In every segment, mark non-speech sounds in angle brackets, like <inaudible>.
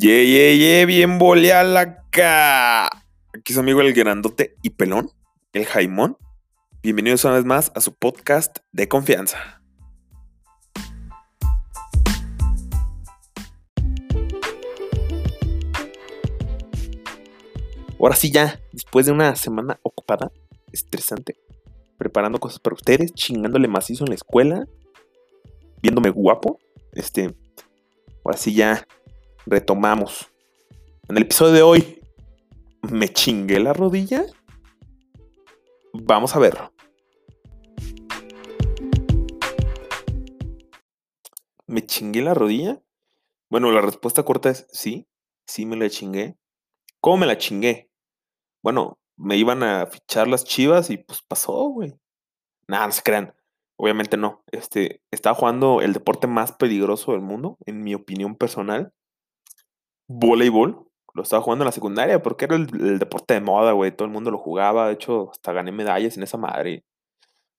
Ye, ye, ye, bien acá. Aquí su amigo el grandote y pelón, el Jaimón. Bienvenidos una vez más a su podcast de confianza. Ahora sí ya, después de una semana ocupada, estresante, preparando cosas para ustedes, chingándole macizo en la escuela, viéndome guapo, este, ahora sí ya retomamos. En el episodio de hoy, ¿me chingué la rodilla? Vamos a verlo. ¿Me chingué la rodilla? Bueno, la respuesta corta es sí, sí me la chingué. ¿Cómo me la chingué? Bueno, me iban a fichar las chivas y pues pasó, güey. Nada, no se crean. Obviamente no. Este, estaba jugando el deporte más peligroso del mundo, en mi opinión personal voleibol. Lo estaba jugando en la secundaria porque era el, deporte de moda, güey. Todo el mundo lo jugaba. De hecho, hasta gané medallas en esa madre.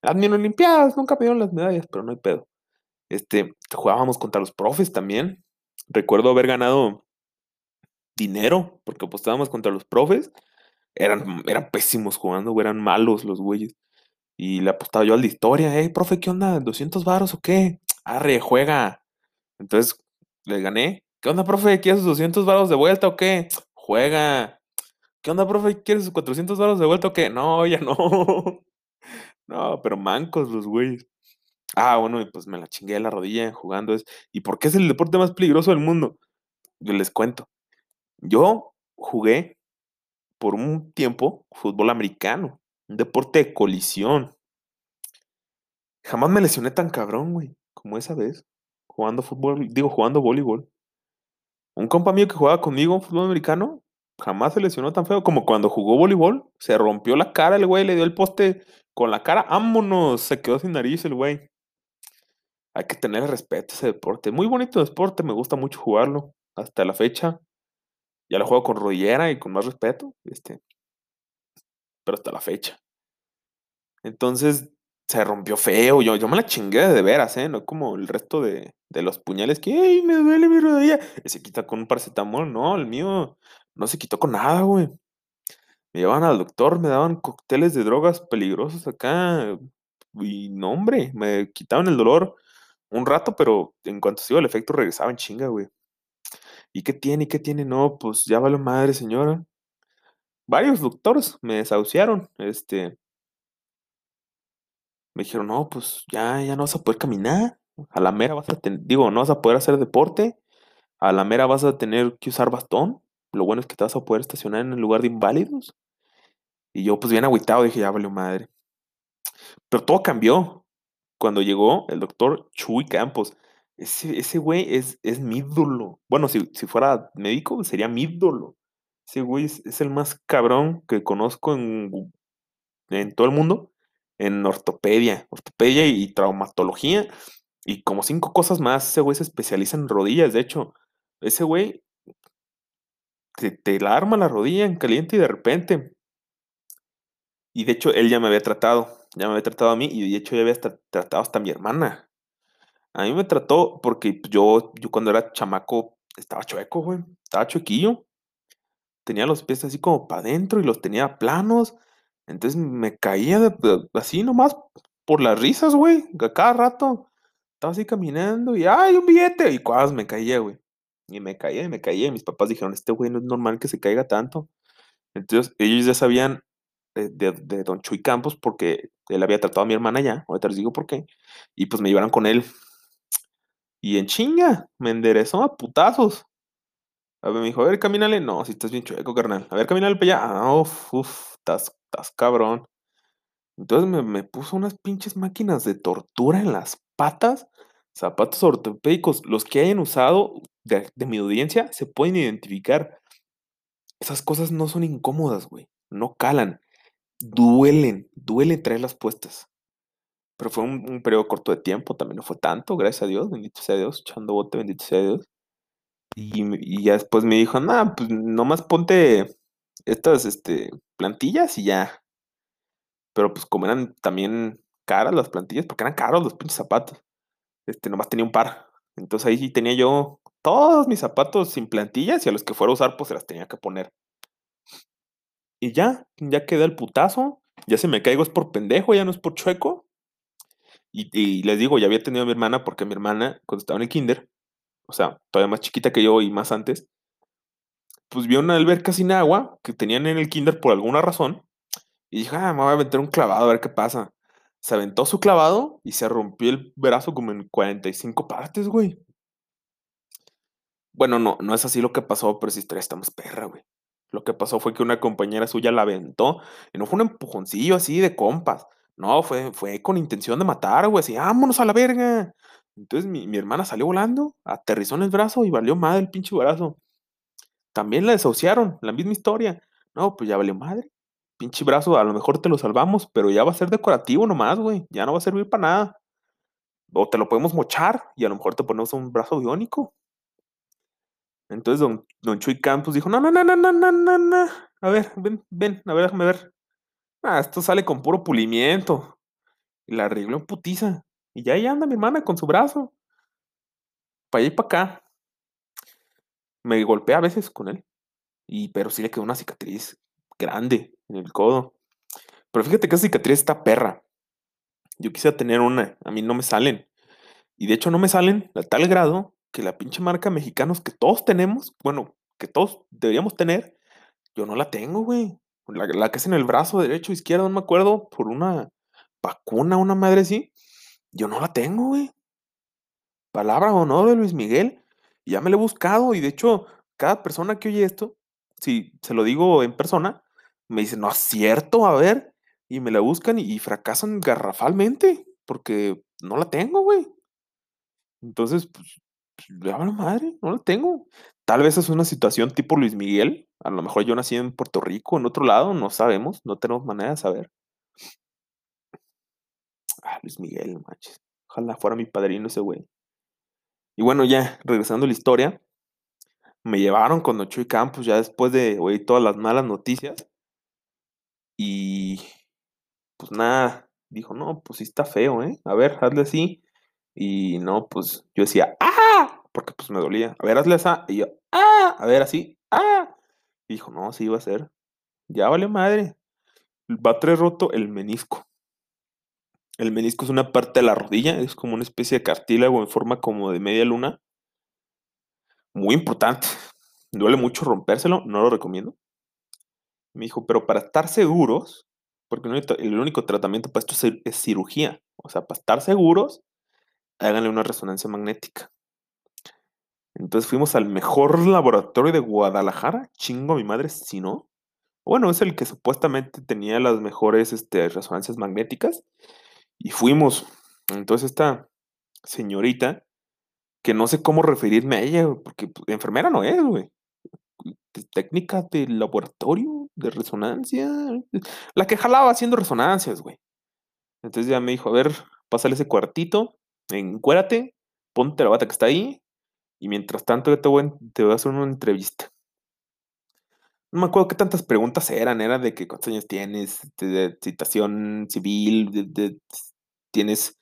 Las mini olimpiadas, nunca me dieron las medallas, pero no hay pedo. Este, jugábamos contra los profes también. Recuerdo haber ganado dinero porque apostábamos contra los profes. Eran, eran pésimos jugando, güey, eran malos los güeyes. Y le apostaba yo al de historia, eh, profe, ¿qué onda? ¿200 varos o qué? Arre, juega. Entonces, le gané ¿Qué onda, profe? ¿Quieres sus 200 varos de vuelta o qué? Juega. ¿Qué onda, profe? ¿Quieres sus 400 varos de vuelta o qué? No, ya no. <laughs> no, pero mancos los güeyes. Ah, bueno, pues me la chingué la rodilla jugando. Es... ¿Y por qué es el deporte más peligroso del mundo? Yo les cuento. Yo jugué por un tiempo fútbol americano, un deporte de colisión. Jamás me lesioné tan cabrón, güey, como esa vez, jugando fútbol, digo, jugando voleibol. Un compa mío que jugaba conmigo en fútbol americano jamás se lesionó tan feo como cuando jugó voleibol. Se rompió la cara el güey, le dio el poste con la cara. ¡Vámonos! Se quedó sin nariz el güey. Hay que tener respeto a ese deporte. Muy bonito deporte, me gusta mucho jugarlo. Hasta la fecha. Ya lo juego con rodillera y con más respeto. Este. Pero hasta la fecha. Entonces, se rompió feo. Yo, yo me la chingué de veras, ¿eh? No como el resto de, los puñales que, ¡ay, me duele mi rodilla! Se quita con un paracetamol. No, el mío no se quitó con nada, güey. Me llevaban al doctor, me daban cócteles de drogas peligrosos acá. Y no, hombre, me quitaban el dolor un rato, pero en cuanto se iba el efecto regresaba en chinga, güey. ¿Y qué tiene? ¿Y qué tiene? No, pues ya vale madre, señora. Varios doctores me desahuciaron. Este, me dijeron, no, pues ya, ya no vas a poder caminar. A la mera vas a tener, digo, no vas a poder hacer deporte. A la mera vas a tener que usar bastón. Lo bueno es que te vas a poder estacionar en el lugar de inválidos. Y yo, pues bien agüitado, dije, ya valió madre. Pero todo cambió. Cuando llegó el doctor Chuy Campos. Ese, ese güey es, es mi ídolo. Bueno, si, si fuera médico, sería mi ídolo. Ese güey es, es el más cabrón que conozco en, en todo el mundo en ortopedia, ortopedia y traumatología y como cinco cosas más. Ese güey se especializa en rodillas, de hecho, ese güey te, te la arma la rodilla en caliente y de repente. Y de hecho, él ya me había tratado, ya me había tratado a mí y de hecho ya había tratado hasta a mi hermana. A mí me trató porque yo, yo cuando era chamaco estaba chueco, güey, estaba chuequillo. Tenía los pies así como para adentro y los tenía planos entonces me caía de, así nomás por las risas, güey. cada rato estaba así caminando y ¡ay, un billete! Y cuadras me caía, güey. Y me caía y me caía. Y mis papás dijeron, este güey no es normal que se caiga tanto. Entonces ellos ya sabían de, Don Chuy Campos porque él había tratado a mi hermana ya. Ahorita les digo por qué. Y pues me llevaron con él. Y en chinga, me enderezó a putazos. A ver, me dijo, a ver, camínale. No, si estás bien chueco, carnal. A ver, camínale para allá. Ah, uf, uf, estás estás cabrón. Entonces me, puso unas pinches máquinas de tortura en las patas, zapatos ortopédicos. Los que hayan usado de, mi audiencia se pueden identificar. Esas cosas no son incómodas, güey. No calan. Duelen, duele traerlas puestas. Pero fue un, periodo corto de tiempo, también no fue tanto, gracias a Dios, bendito sea Dios, echando bote, bendito sea Dios. Y, y ya después me dijo, nada, pues nomás ponte estas este, plantillas y ya. Pero pues como eran también caras las plantillas, porque eran caros los pinches zapatos, este, nomás tenía un par. Entonces ahí sí tenía yo todos mis zapatos sin plantillas y a los que fuera a usar, pues se las tenía que poner. Y ya, ya queda el putazo. Ya se me caigo, es por pendejo, ya no es por chueco. Y, y les digo, ya había tenido a mi hermana, porque mi hermana, cuando estaba en el kinder, o sea, todavía más chiquita que yo y más antes, pues vio una alberca sin agua que tenían en el kinder por alguna razón. Y dije, ah, me voy a meter un clavado a ver qué pasa. Se aventó su clavado y se rompió el brazo como en 45 partes, güey. Bueno, no, no es así lo que pasó, pero esa historia está más perra, güey. Lo que pasó fue que una compañera suya la aventó y no fue un empujoncillo así de compas. No, fue, fue con intención de matar, güey. Así, vámonos a la verga. Entonces mi, mi hermana salió volando, aterrizó en el brazo y valió madre el pinche brazo. También la desahuciaron, la misma historia. No, pues ya valió madre. Pinche brazo, a lo mejor te lo salvamos, pero ya va a ser decorativo nomás, güey. Ya no va a servir para nada. O te lo podemos mochar y a lo mejor te ponemos un brazo biónico. Entonces don, don Chuy Campos dijo, no, no, no, no, no, no, no, no. A ver, ven, ven, a ver, déjame ver. Ah, esto sale con puro pulimiento. Y la arregló en putiza. Y ya ahí anda mi hermana con su brazo. Para allá y para acá. Me golpea a veces con él. Y, pero sí le quedó una cicatriz grande en el codo. Pero fíjate que esa cicatriz está perra. Yo quisiera tener una. A mí no me salen. Y de hecho no me salen a tal grado que la pinche marca mexicanos que todos tenemos, bueno, que todos deberíamos tener, yo no la tengo, güey. La, que es en el brazo derecho, izquierdo, no me acuerdo, por una vacuna, una madre así. Yo no la tengo, güey. Palabra o no de Luis Miguel. Ya me lo he buscado y de hecho, cada persona que oye esto, si se lo digo en persona, me dice, no es cierto, a ver. Y me la buscan y, fracasan garrafalmente porque no la tengo, güey. Entonces, pues, hablo madre, no la tengo. Tal vez es una situación tipo Luis Miguel. A lo mejor yo nací en Puerto Rico, en otro lado, no sabemos, no tenemos manera de saber. Ah, Luis Miguel, manches. Ojalá fuera mi padrino ese güey. Y bueno, ya, regresando a la historia, me llevaron con Chuy Campos ya después de oír todas las malas noticias. Y pues nada, dijo, no, pues sí está feo, ¿eh? A ver, hazle así. Y no, pues yo decía, ¡ah! Porque pues me dolía. A ver, hazle esa. Y yo, ¡ah! A ver, así, ¡ah! Y dijo, no, sí iba a ser. Ya vale madre. Va a traer roto el menisco. El menisco es una parte de la rodilla, es como una especie de cartílago en forma como de media luna. Muy importante. Duele mucho rompérselo, no lo recomiendo. Me dijo, pero para estar seguros, porque el único, tratamiento para esto es, es cirugía. O sea, para estar seguros, háganle una resonancia magnética. Entonces fuimos al mejor laboratorio de Guadalajara. Chingo a mi madre, si no. Bueno, es el que supuestamente tenía las mejores este, resonancias magnéticas. Y fuimos. Entonces esta señorita, que no sé cómo referirme a ella, porque pues, enfermera no es, güey. Técnica de laboratorio, de resonancia. La que jalaba haciendo resonancias, güey. Entonces ya me dijo, a ver, pásale ese cuartito, encuérate, ponte la bata que está ahí, y mientras tanto yo te voy, te voy a hacer una entrevista. No me acuerdo qué tantas preguntas eran, era de que cuántos años tienes, de, de citación civil, de, de, tienes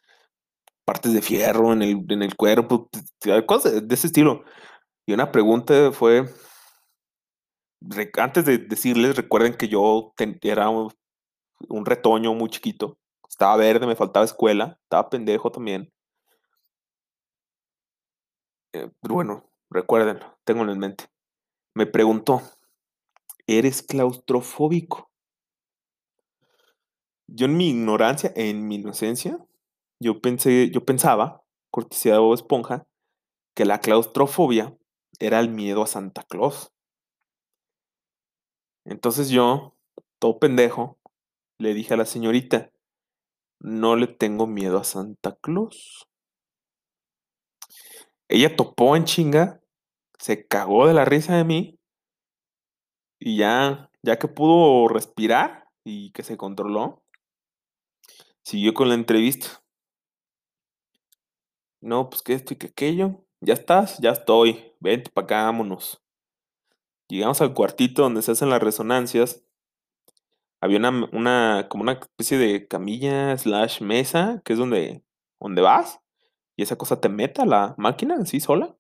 partes de fierro en el, en el cuerpo, cosas de ese estilo. Y una pregunta fue, antes de decirles, recuerden que yo era un, retoño muy chiquito, estaba verde, me faltaba escuela, estaba pendejo también. Eh, pero bueno, recuérdenlo, tengo en mente. Me preguntó, ¿eres claustrofóbico? Yo en mi ignorancia, en mi inocencia, yo pensé, yo pensaba, cortesía de Bob Esponja, que la claustrofobia era el miedo a Santa Claus. Entonces yo, todo pendejo, le dije a la señorita, no le tengo miedo a Santa Claus. Ella topó en chinga, se cagó de la risa de mí y ya, ya que pudo respirar y que se controló, siguió con la entrevista. No, pues que esto y que aquello. ¿Ya estás? Ya estoy. Vente para acá, vámonos. Llegamos al cuartito donde se hacen las resonancias. Había una, una, como una especie de camilla slash mesa, que es donde, donde vas. Y esa cosa te mete a la máquina así sola.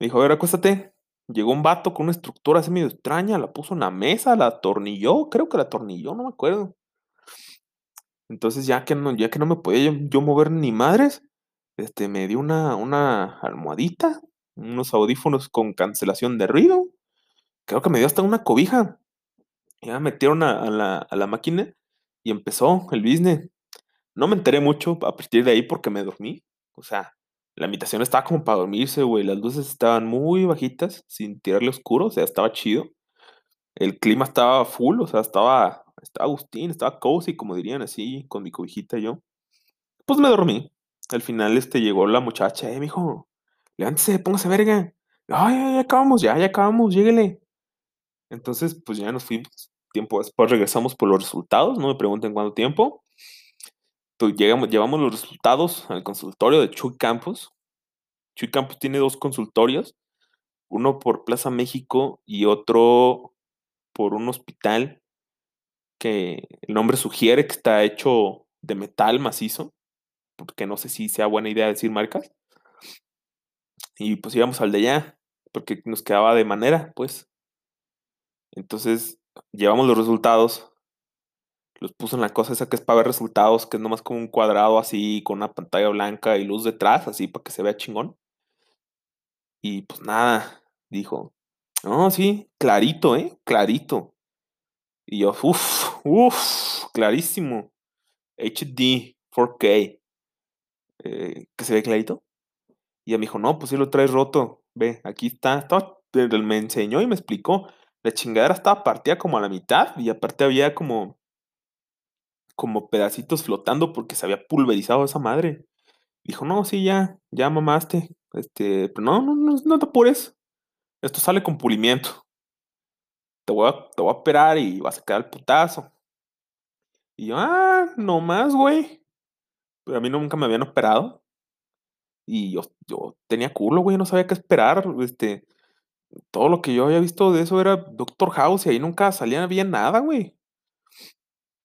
Me dijo, a ver, acuéstate. Llegó un vato con una estructura así medio extraña, la puso en la mesa, la atornilló, creo que la atornilló, no me acuerdo. Entonces, ya que no, ya que no me podía yo, mover ni madres, este, me dio una, una almohadita, unos audífonos con cancelación de ruido. Creo que me dio hasta una cobija. Ya me metieron a, a la, a la máquina y empezó el business. No me enteré mucho a partir de ahí porque me dormí. O sea, la habitación estaba como para dormirse, güey. Las luces estaban muy bajitas, sin tirarle oscuro, o sea, estaba chido. El clima estaba full, o sea, estaba, estaba Agustín, estaba cozy, como dirían así, con mi cobijita yo. Pues me dormí. Al final, este, llegó la muchacha, eh, mijo, levántese, póngase verga. Ay, ya, acabamos, ya, ya acabamos, lléguele. Entonces, pues ya nos fuimos. Tiempo después regresamos por los resultados, no me pregunten cuánto tiempo. Llegamos, llevamos los resultados al consultorio de Chuy Campos. Chuy Campos tiene dos consultorios, uno por Plaza México y otro por un hospital que el nombre sugiere que está hecho de metal macizo, porque no sé si sea buena idea decir marcas. Y pues íbamos al de allá, porque nos quedaba de manera, pues. Entonces, llevamos los resultados, los puso en la cosa esa que es para ver resultados, que es nomás como un cuadrado así, con una pantalla blanca y luz detrás, así para que se vea chingón. Y pues nada, dijo, no, sí, clarito, ¿eh? Clarito. Y yo, uff, uff, clarísimo. HD, 4K. Eh, ¿Que se ve clarito? Y ella me dijo, no, pues sí lo traes roto. Ve, aquí está. Estaba, me enseñó y me explicó. La chingadera estaba partida como a la mitad y aparte había como como pedacitos flotando porque se había pulverizado esa madre. Dijo, no, sí, ya, ya mamaste. Este, pero no, no, no, no te apures. Esto sale con pulimiento. Te voy, a, te voy a operar y vas a quedar el putazo. Y yo, ah, no más, güey. Pero a mí nunca me habían operado. Y yo, yo tenía culo, güey, no sabía qué esperar. Este, todo lo que yo había visto de eso era Doctor House y ahí nunca salía bien nada, güey.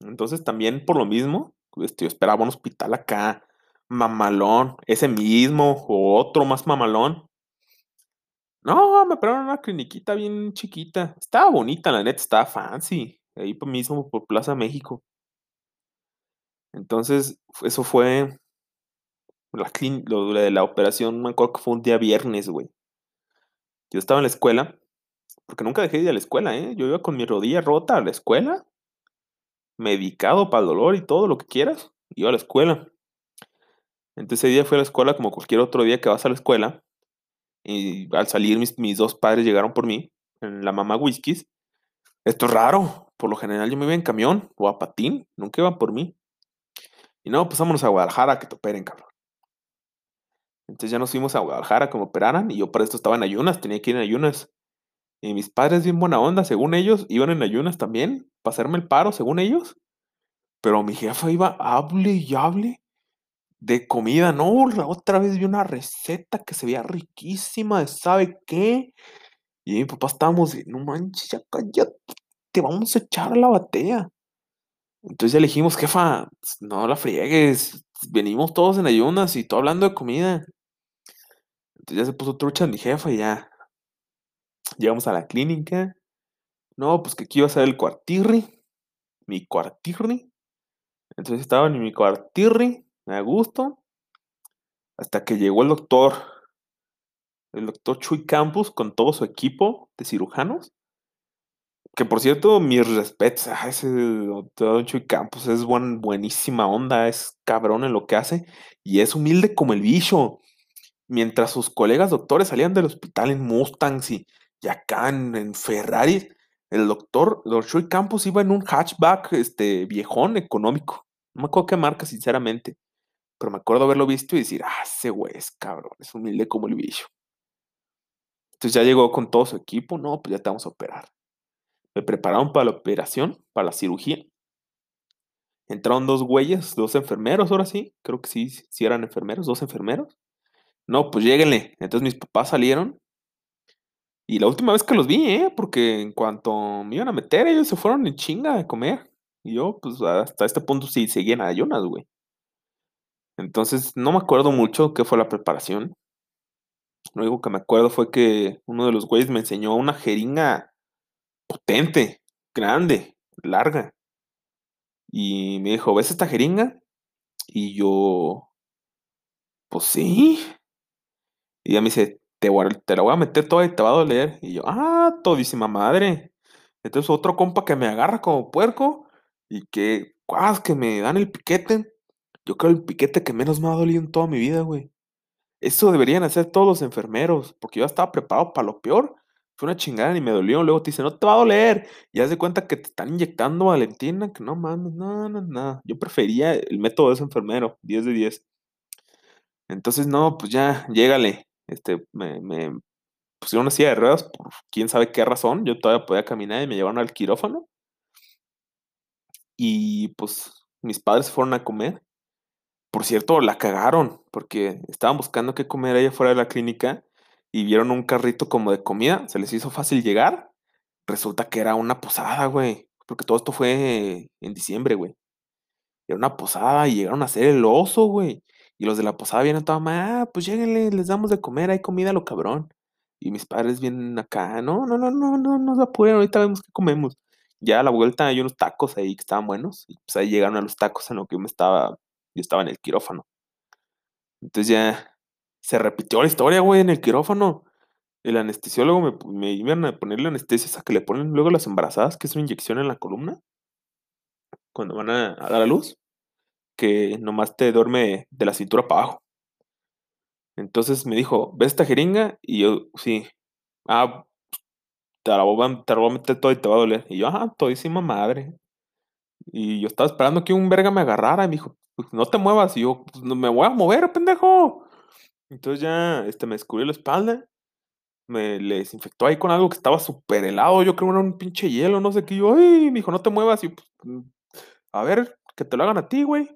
Entonces también por lo mismo, este, yo esperaba un hospital acá, mamalón, ese mismo o otro más mamalón. No, me operaron una cliniquita bien chiquita. Estaba bonita, la neta, estaba fancy. Ahí mismo, por Plaza México. Entonces, eso fue la, lo de la operación, me acuerdo que fue un día viernes, güey. Yo estaba en la escuela, porque nunca dejé de ir a la escuela, ¿eh? Yo iba con mi rodilla rota a la escuela, medicado para el dolor y todo lo que quieras, iba a la escuela. Entonces ese día fui a la escuela como cualquier otro día que vas a la escuela. Y al salir mis, mis dos padres llegaron por mí, en la mamá whiskies. Esto es raro, por lo general yo me iba en camión o a patín, nunca iban por mí. Y no, pues vámonos a Guadalajara que te operen, cabrón. Entonces ya nos fuimos a Guadalajara como operaran y yo para esto estaba en ayunas, tenía que ir en ayunas. Y mis padres bien buena onda, según ellos, iban en ayunas también, para hacerme el paro, según ellos. Pero mi jefa iba, hable y hable de comida, no, la otra vez vi una receta que se veía riquísima, sabe qué. Y mi papá estábamos, no manches, ya te vamos a echar a la batea. Entonces ya le dijimos, jefa, no la friegues, venimos todos en ayunas y todo hablando de comida. Entonces ya se puso trucha mi jefa y ya. Llegamos a la clínica. No, pues que aquí iba a ser el cuartirri. Mi cuartirri. Entonces estaba en mi cuartirri, a gusto. Hasta que llegó el doctor. El doctor Chuy Campos con todo su equipo de cirujanos. Que por cierto, mis respetos a ese doctor Chuy Campos. Es buen, buenísima onda, es cabrón en lo que hace. Y es humilde como el bicho. Mientras sus colegas doctores salían del hospital en Mustangs y, y acá en, Ferrari, el doctor, Chuy Campos iba en un hatchback este, viejón económico. No me acuerdo qué marca, sinceramente. Pero me acuerdo haberlo visto y decir, ah, ese güey es cabrón, es humilde como el bicho. Entonces ya llegó con todo su equipo, no, pues ya te vamos a operar. Me prepararon para la operación, para la cirugía. Entraron dos güeyes, dos enfermeros, ahora sí, creo que sí, sí eran enfermeros, dos enfermeros. No, pues lléguenle. Entonces mis papás salieron. Y la última vez que los vi, ¿eh? Porque en cuanto me iban a meter, ellos se fueron en chinga a comer. Y yo, pues hasta este punto sí seguían a ayunas, güey. Entonces, no me acuerdo mucho qué fue la preparación. Lo único que me acuerdo fue que uno de los güeyes me enseñó una jeringa potente, grande, larga. Y me dijo, ¿ves esta jeringa? Y yo, pues sí. Y ella me dice, te, la voy a meter toda y te va a doler. Y yo, ah, todísima madre. Entonces otro compa que me agarra como puerco y que, cuas, que me dan el piquete. Yo creo el piquete que menos me ha dolido en toda mi vida, güey. Eso deberían hacer todos los enfermeros, porque yo estaba preparado para lo peor. Fue una chingada y me dolió. Luego te dice, no te va a doler. Y haz de cuenta que te están inyectando Valentina, que no mames, no, no, no. Yo prefería el método de ese enfermero, 10 de 10. Entonces, no, pues ya, llégale. Este, me, pusieron una silla de ruedas por quién sabe qué razón. Yo todavía podía caminar y me llevaron al quirófano. Y pues mis padres fueron a comer. Por cierto, la cagaron, porque estaban buscando qué comer allá fuera de la clínica y vieron un carrito como de comida, se les hizo fácil llegar. Resulta que era una posada, güey, porque todo esto fue en diciembre, güey. Era una posada y llegaron a hacer el oso, güey. Y los de la posada vienen toda, ah, pues lléguenle, les damos de comer, hay comida lo cabrón. Y mis padres vienen acá, no, no, no, no, no, no se apuren, ahorita vemos qué comemos. Ya a la vuelta hay unos tacos ahí que estaban buenos, y pues ahí llegaron a los tacos en lo que yo me estaba yo estaba en el quirófano. Entonces ya se repitió la historia, güey, en el quirófano. El anestesiólogo me, iban a poner la anestesia esa que le ponen luego las embarazadas, que es una inyección en la columna, cuando van a, dar a luz, que nomás te duerme de la cintura para abajo. Entonces me dijo, ¿ves esta jeringa? Y yo, sí. Ah, te la voy a, te la voy a meter todo y te va a doler. Y yo, ajá, todísima madre. Y yo estaba esperando que un verga me agarrara y me dijo, no te muevas. Y yo, pues no me voy a mover, pendejo. Entonces ya este, me descubrió la espalda. Me desinfectó ahí con algo que estaba súper helado. Yo creo que era un pinche hielo, no sé qué. yo, ay, me dijo, no te muevas. Y pues, mm, a ver, que te lo hagan a ti, güey.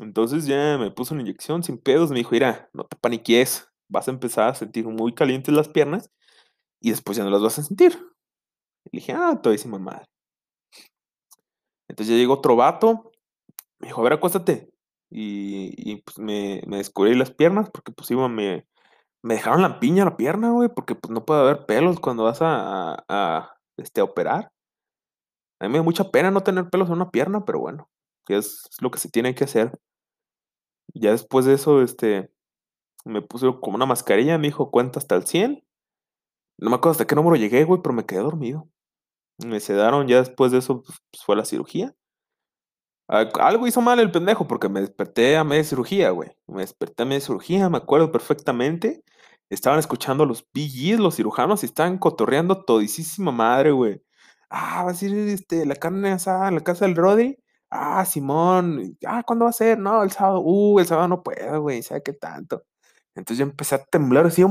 Entonces ya me puso una inyección sin pedos. Me dijo, mira, no te paniques. Vas a empezar a sentir muy calientes las piernas y después ya no las vas a sentir. Y dije, ah, todísima madre. Entonces ya llegó otro vato me dijo, a ver, acuéstate. Y, y pues me, me, descubrí las piernas porque pues iba, me, me dejaron la piña la pierna, güey, porque pues no puede haber pelos cuando vas a, a, este, operar. A mí me da mucha pena no tener pelos en una pierna, pero bueno, es lo que se tiene que hacer. Ya después de eso, este, me puse como una mascarilla, me dijo, cuenta hasta el 100. No me acuerdo hasta qué número llegué, güey, pero me quedé dormido. Me sedaron, ya después de eso pues, fue la cirugía. Algo hizo mal el pendejo porque me desperté a media cirugía, güey. Me desperté a media cirugía, me acuerdo perfectamente. Estaban escuchando a los PGs, los cirujanos, y estaban cotorreando todísima madre, güey. Ah, va a ser este, la carne asada en la casa del Rodri. Ah, Simón. Ah, ¿cuándo va a ser? No, el sábado. Uh, el sábado no puedo, güey. ¿Sabe qué tanto? Entonces yo empecé a temblar así,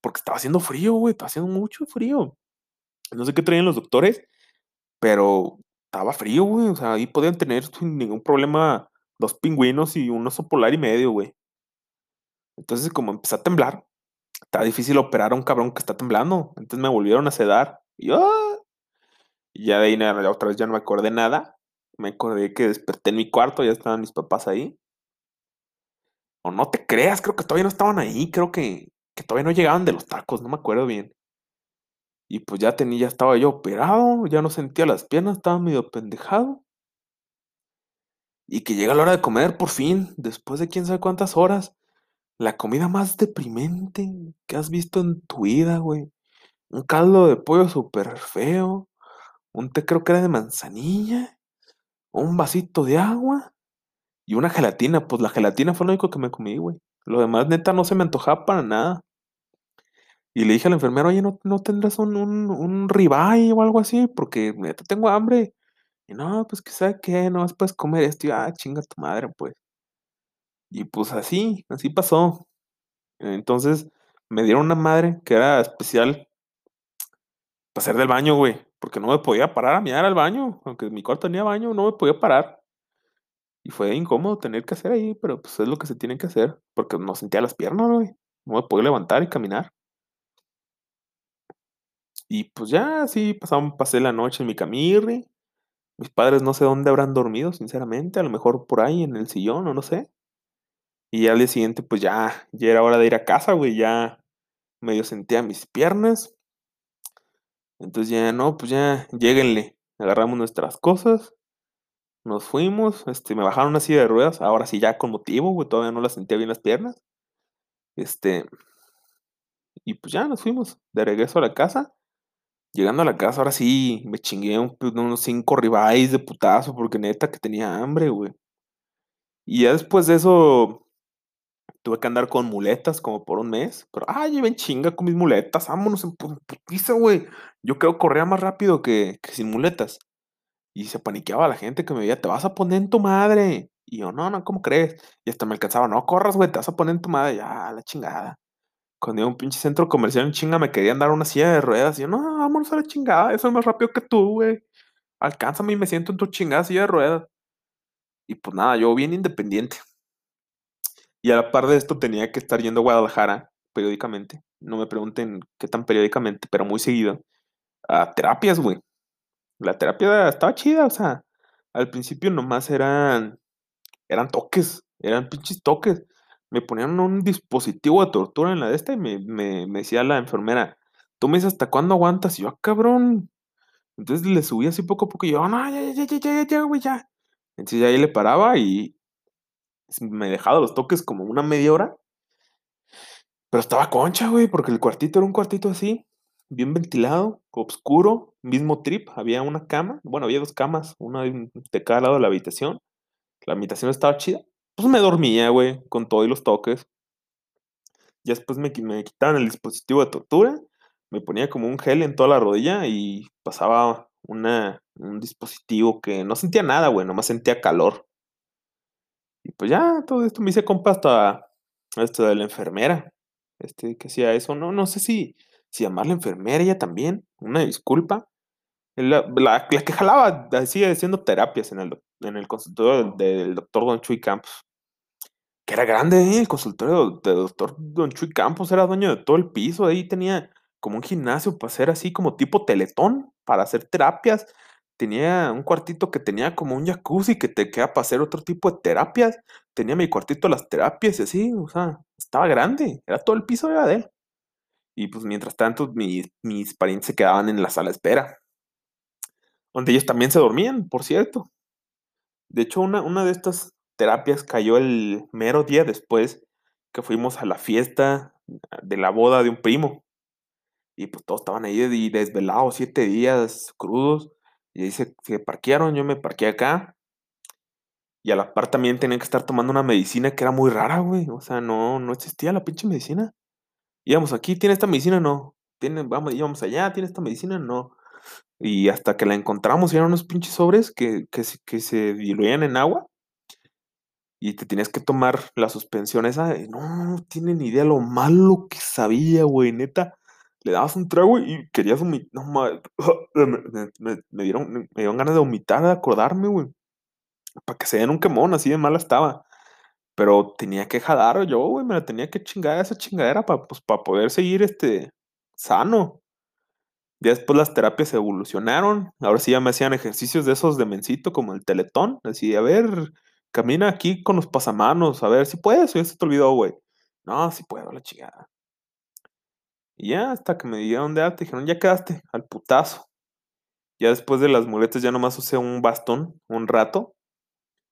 porque estaba haciendo frío, güey. Estaba haciendo mucho frío. No sé qué traían los doctores, pero estaba frío, güey. O sea, ahí podían tener sin ningún problema dos pingüinos y un oso polar y medio, güey. Entonces, como empecé a temblar, está difícil operar a un cabrón que está temblando. Entonces me volvieron a sedar. Y, ¡ah! y ya de ahí nada, otra vez ya no me acordé nada. Me acordé que desperté en mi cuarto, ya estaban mis papás ahí. O no te creas, creo que todavía no estaban ahí. Creo que, que todavía no llegaban de los tacos, no me acuerdo bien. Y pues ya tenía, ya estaba yo operado, ya no sentía las piernas, estaba medio pendejado. Y que llega la hora de comer por fin, después de quién sabe cuántas horas. La comida más deprimente que has visto en tu vida, güey. Un caldo de pollo súper feo. Un té creo que era de manzanilla. Un vasito de agua. Y una gelatina. Pues la gelatina fue lo único que me comí, güey. Lo demás, neta, no se me antojaba para nada. Y le dije al enfermero, oye, ¿no, no tendrás un, un, un ribeye o algo así? Porque neta tengo hambre. Y no, pues que qué, no puedes comer esto. Y ah, chinga tu madre, pues. Y pues así, así pasó. Entonces me dieron una madre que era especial para hacer del baño, güey. Porque no me podía parar a mirar al baño. Aunque mi cuarto tenía baño, no me podía parar. Y fue incómodo tener que hacer ahí, pero pues es lo que se tiene que hacer. Porque no sentía las piernas, güey. No me podía levantar y caminar. Y pues ya, sí, pasamos, pasé la noche en mi camirri. Mis padres no sé dónde habrán dormido, sinceramente. A lo mejor por ahí en el sillón o no sé. Y al día siguiente, pues ya, ya era hora de ir a casa, güey. Ya medio sentía mis piernas. Entonces ya, no, pues ya, lléguenle. Agarramos nuestras cosas. Nos fuimos. Este, me bajaron una silla de ruedas. Ahora sí, ya con motivo, güey. Todavía no las sentía bien las piernas. Este. Y pues ya nos fuimos. De regreso a la casa. Llegando a la casa, ahora sí, me chingué un, unos cinco ribeyes de putazo. Porque neta que tenía hambre, güey. Y ya después de eso, tuve que andar con muletas como por un mes. Pero, ay, ven chinga con mis muletas, vámonos en putiza, güey. Yo creo que corría más rápido que, que, sin muletas. Y se paniqueaba la gente que me veía, te vas a poner en tu madre. Y yo, no, no, ¿cómo crees? Y hasta me alcanzaba, no corras, güey, te vas a poner en tu madre. Ya, la chingada. Cuando iba a un pinche centro comercial en chinga, me querían dar una silla de ruedas. Y yo, no, vámonos a la chingada, eso es más rápido que tú, güey. Alcánzame y me siento en tu chingada silla de ruedas. Y pues nada, yo bien independiente. Y a la par de esto tenía que estar yendo a Guadalajara periódicamente. No me pregunten qué tan periódicamente, pero muy seguido. A terapias, güey. La terapia estaba chida, o sea, al principio nomás eran, eran toques, eran pinches toques. Me ponían un dispositivo de tortura en la de esta y me, me, me decía la enfermera, tú me dices hasta cuándo aguantas. Y yo, ah, cabrón. Entonces le subí así poco a poco y yo, no, ya, ya, ya, ya, ya, güey, ya. Entonces ahí le paraba y me dejaba los toques como una media hora. Pero estaba concha, güey, porque el cuartito era un cuartito así, bien ventilado, oscuro, mismo trip. Había una cama, bueno, había dos camas, una de cada lado de la habitación. La habitación estaba chida. Pues me dormía, güey, con todo y los toques. Ya después me, me quitaban el dispositivo de tortura, me ponía como un gel en toda la rodilla y pasaba una, un dispositivo que no sentía nada, güey, nomás sentía calor. Y pues ya, todo esto me hice compa hasta esto de la enfermera, este, que hacía eso, no, no sé si, si llamarla enfermera ella también, una disculpa. La, la, que jalaba, sigue haciendo terapias en el, en el consultorio del, doctor Don Chuy Campos. Que era grande, ¿eh? el consultorio del doctor Don Chuy Campos era dueño de todo el piso, ahí tenía como un gimnasio para hacer así como tipo teletón, para hacer terapias. Tenía un cuartito que tenía como un jacuzzi que te queda para hacer otro tipo de terapias. Tenía mi cuartito las terapias y así, o sea, estaba grande, era todo el piso de él. Y pues mientras tanto mis, mis parientes se quedaban en la sala de espera. Donde ellos también se dormían, por cierto. De hecho, una, una de estas terapias cayó el mero día después que fuimos a la fiesta de la boda de un primo. Y pues todos estaban ahí desvelados, siete días crudos. Y ahí se, parquearon, yo me parqué acá. Y a la par también tenía que estar tomando una medicina que era muy rara, güey. O sea, no, no existía la pinche medicina. Íbamos aquí, ¿tiene esta medicina? No. ¿Tiene, vamos, íbamos allá, ¿tiene esta medicina? No. Y hasta que la encontramos, eran unos pinches sobres que, que, que se diluían en agua. Y te tienes que tomar la suspensión esa. No, no tienen idea lo malo que sabía, güey, neta le dabas un trago y querías vomitar. No, <laughs> me, me, dieron, me dieron ganas de vomitar, de acordarme, güey. Para que se den un quemón, así de mala estaba. Pero tenía que jalar yo, güey, me la tenía que chingar esa chingadera para pues, poder seguir este sano. Ya después las terapias evolucionaron. Ahora sí ya me hacían ejercicios de esos de mencito, como el teletón. Así, a ver, camina aquí con los pasamanos, a ver si puedes, o ya se te olvidó, güey. No, si puedo, la chingada. Y ya hasta que me dieron de alta, dijeron, ya quedaste, al putazo. Ya después de las muletas ya nomás usé un bastón, un rato.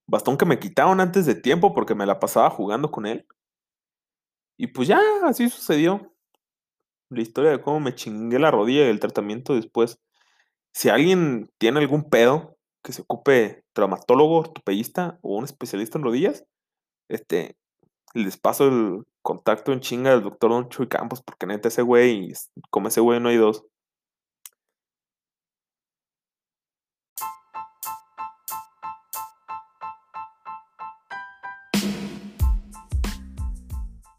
Bastón que me quitaron antes de tiempo porque me la pasaba jugando con él. Y pues ya, así sucedió. La historia de cómo me chingué la rodilla y el tratamiento después. Si alguien tiene algún pedo que se ocupe traumatólogo, ortopedista o un especialista en rodillas, este, les paso el contacto en chinga del doctor Don Chuy Campos, porque neta ese güey, como ese güey no hay dos.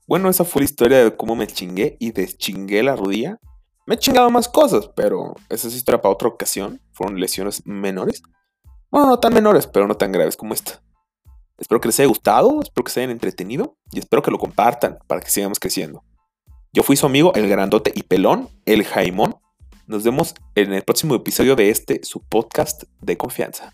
Bueno, esa fue la historia de cómo me chingué y deschingué la rodilla. Me he chingado más cosas, pero esa es historia para otra ocasión. Fueron lesiones menores. Bueno, no tan menores, pero no tan graves como esta. Espero que les haya gustado, espero que se hayan entretenido y espero que lo compartan para que sigamos creciendo. Yo fui su amigo, el grandote y pelón, el Jaimón. Nos vemos en el próximo episodio de este, su podcast de confianza.